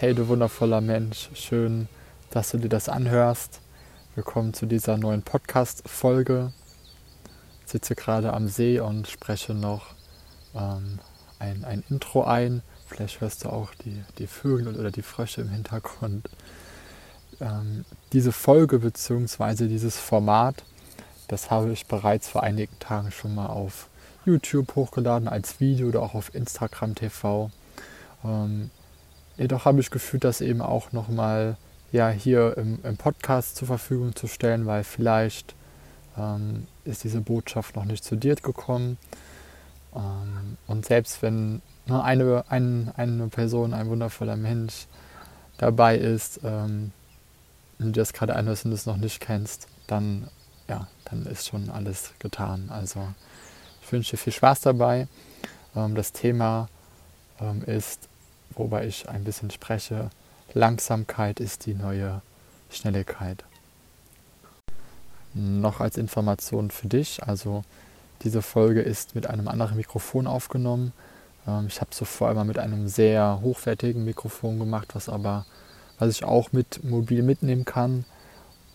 Hey du wundervoller Mensch, schön, dass du dir das anhörst. Willkommen zu dieser neuen Podcast-Folge. Ich sitze gerade am See und spreche noch ähm, ein, ein Intro ein. Vielleicht hörst du auch die, die Vögel oder die Frösche im Hintergrund. Ähm, diese Folge bzw. dieses Format, das habe ich bereits vor einigen Tagen schon mal auf YouTube hochgeladen als Video oder auch auf Instagram TV. Ähm, jedoch habe ich gefühlt, das eben auch nochmal ja, hier im, im, Podcast zur Verfügung zu stellen, weil vielleicht ähm, ist diese Botschaft noch nicht zu dir gekommen. Ähm, und selbst wenn ne, eine, ein, eine Person, ein wundervoller Mensch dabei ist, ähm, wenn du das gerade anhörst und es noch nicht kennst, dann, ja, dann ist schon alles getan. Also ich wünsche dir viel Spaß dabei. Ähm, das Thema ähm, ist wobei ich ein bisschen spreche. Langsamkeit ist die neue Schnelligkeit. Noch als Information für dich, also diese Folge ist mit einem anderen Mikrofon aufgenommen. Ähm, ich habe es zuvor immer mit einem sehr hochwertigen Mikrofon gemacht, was aber, was ich auch mit mobil mitnehmen kann.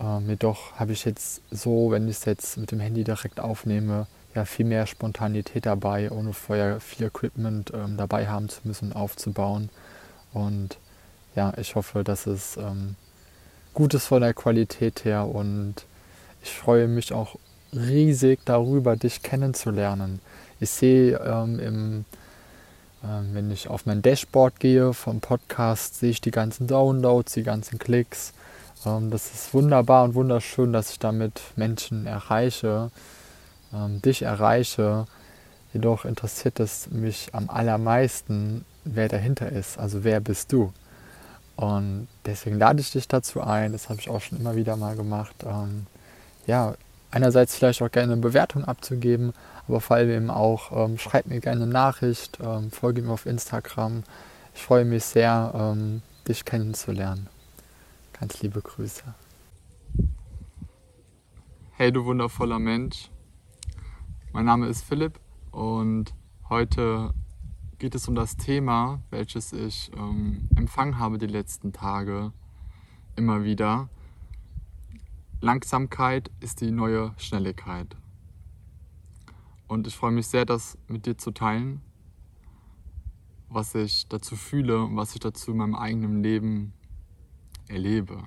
Ähm, jedoch habe ich jetzt so, wenn ich es jetzt mit dem Handy direkt aufnehme, ja, viel mehr Spontanität dabei, ohne vorher viel Equipment ähm, dabei haben zu müssen, aufzubauen. Und ja, ich hoffe, dass es ähm, gut ist von der Qualität her und ich freue mich auch riesig darüber, dich kennenzulernen. Ich sehe ähm, im ähm, wenn ich auf mein Dashboard gehe vom Podcast, sehe ich die ganzen Downloads, die ganzen Klicks. Ähm, das ist wunderbar und wunderschön, dass ich damit Menschen erreiche, ähm, dich erreiche. Jedoch interessiert es mich am allermeisten, wer dahinter ist. Also wer bist du? Und deswegen lade ich dich dazu ein. Das habe ich auch schon immer wieder mal gemacht. Ähm, ja, einerseits vielleicht auch gerne eine Bewertung abzugeben, aber vor allem auch ähm, schreib mir gerne eine Nachricht, ähm, folge mir auf Instagram. Ich freue mich sehr, ähm, dich kennenzulernen. Ganz liebe Grüße. Hey du wundervoller Mensch. Mein Name ist Philipp und heute geht es um das Thema, welches ich ähm, empfangen habe die letzten Tage immer wieder. Langsamkeit ist die neue Schnelligkeit. Und ich freue mich sehr, das mit dir zu teilen, was ich dazu fühle und was ich dazu in meinem eigenen Leben erlebe.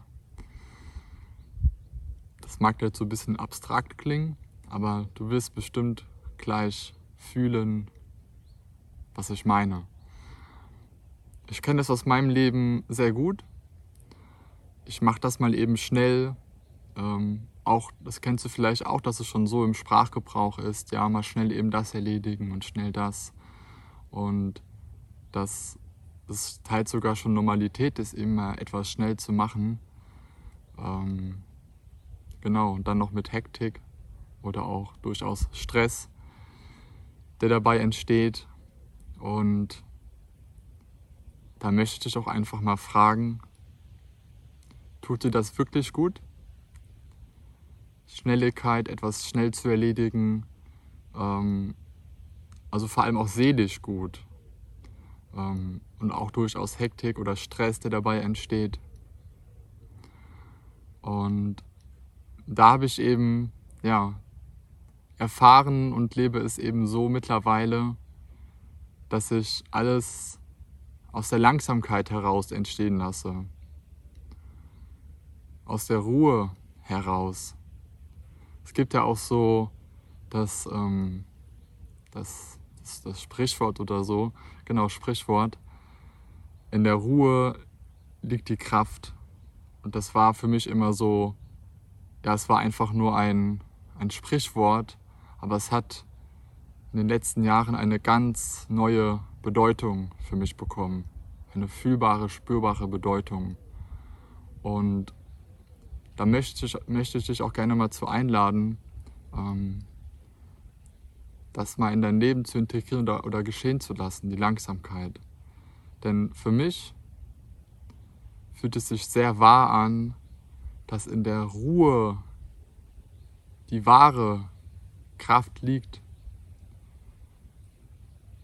Das mag jetzt so ein bisschen abstrakt klingen, aber du wirst bestimmt gleich fühlen, was ich meine. Ich kenne das aus meinem Leben sehr gut. Ich mache das mal eben schnell. Ähm, auch, das kennst du vielleicht auch, dass es schon so im Sprachgebrauch ist. Ja, mal schnell eben das erledigen und schnell das. Und dass es teils sogar schon Normalität ist, mal etwas schnell zu machen. Ähm, genau, und dann noch mit Hektik oder auch durchaus Stress, der dabei entsteht. Und da möchte ich dich auch einfach mal fragen, tut dir das wirklich gut? Schnelligkeit, etwas schnell zu erledigen, ähm, also vor allem auch seelisch gut ähm, und auch durchaus Hektik oder Stress, der dabei entsteht. Und da habe ich eben ja, erfahren und lebe es eben so mittlerweile, dass ich alles aus der Langsamkeit heraus entstehen lasse. Aus der Ruhe heraus. Es gibt ja auch so das, ähm, das, das, das Sprichwort oder so, genau Sprichwort, in der Ruhe liegt die Kraft. Und das war für mich immer so ja, es war einfach nur ein, ein Sprichwort, aber es hat in den letzten Jahren eine ganz neue Bedeutung für mich bekommen. Eine fühlbare, spürbare Bedeutung. Und da möchte ich, möchte ich dich auch gerne mal zu einladen, ähm, das mal in dein Leben zu integrieren oder, oder geschehen zu lassen, die Langsamkeit. Denn für mich fühlt es sich sehr wahr an, dass in der Ruhe die wahre Kraft liegt,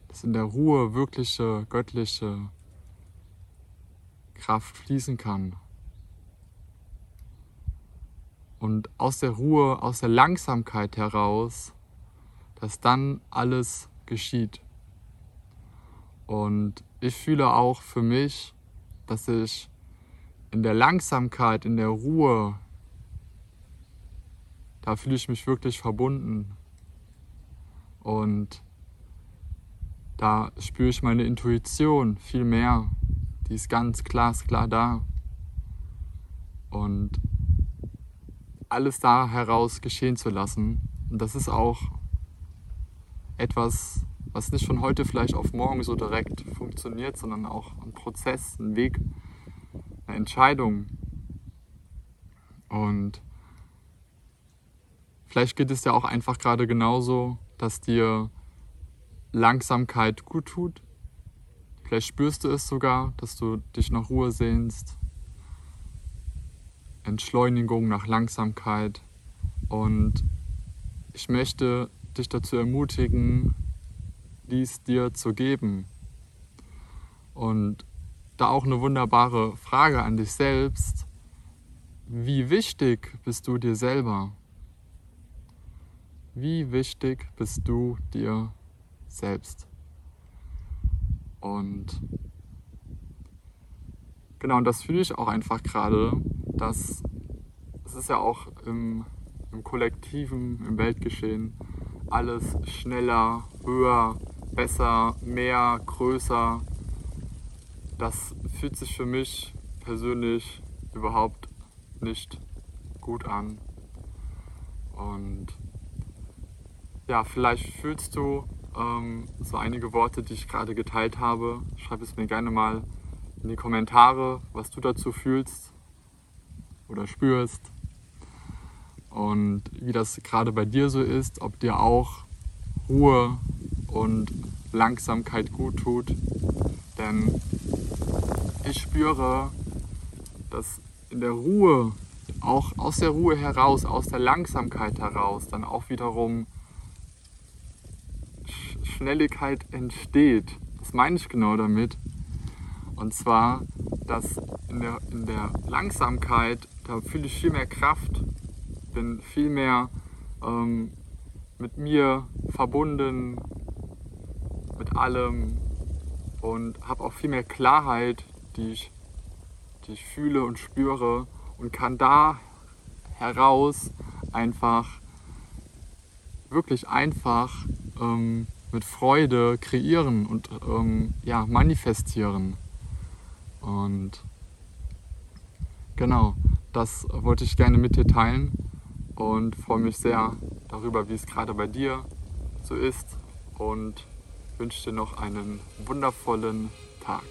dass in der Ruhe wirkliche göttliche Kraft fließen kann. Und aus der Ruhe, aus der Langsamkeit heraus, dass dann alles geschieht. Und ich fühle auch für mich, dass ich in der Langsamkeit, in der Ruhe, da fühle ich mich wirklich verbunden. Und da spüre ich meine Intuition viel mehr. Die ist ganz glasklar da. Und alles da heraus geschehen zu lassen. Und das ist auch etwas, was nicht von heute vielleicht auf morgen so direkt funktioniert, sondern auch ein Prozess, ein Weg, eine Entscheidung. Und vielleicht geht es ja auch einfach gerade genauso, dass dir Langsamkeit gut tut. Vielleicht spürst du es sogar, dass du dich nach Ruhe sehnst. Entschleunigung nach Langsamkeit. Und ich möchte dich dazu ermutigen, dies dir zu geben. Und da auch eine wunderbare Frage an dich selbst. Wie wichtig bist du dir selber? Wie wichtig bist du dir selbst. Und genau, und das fühle ich auch einfach gerade, dass es ist ja auch im, im Kollektiven, im Weltgeschehen alles schneller, höher, besser, mehr, größer. Das fühlt sich für mich persönlich überhaupt nicht gut an. Und ja, vielleicht fühlst du ähm, so einige Worte, die ich gerade geteilt habe. Schreib es mir gerne mal in die Kommentare, was du dazu fühlst oder spürst und wie das gerade bei dir so ist, ob dir auch Ruhe und Langsamkeit gut tut. Denn ich spüre, dass in der Ruhe, auch aus der Ruhe heraus, aus der Langsamkeit heraus, dann auch wiederum Schnelligkeit entsteht. Was meine ich genau damit? Und zwar, dass in der, in der Langsamkeit, da fühle ich viel mehr Kraft, bin viel mehr ähm, mit mir verbunden, mit allem und habe auch viel mehr Klarheit, die ich, die ich fühle und spüre und kann da heraus einfach, wirklich einfach ähm, mit Freude kreieren und ähm, ja, manifestieren. Und genau, das wollte ich gerne mit dir teilen und freue mich sehr darüber, wie es gerade bei dir so ist und wünsche dir noch einen wundervollen Tag.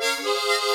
Música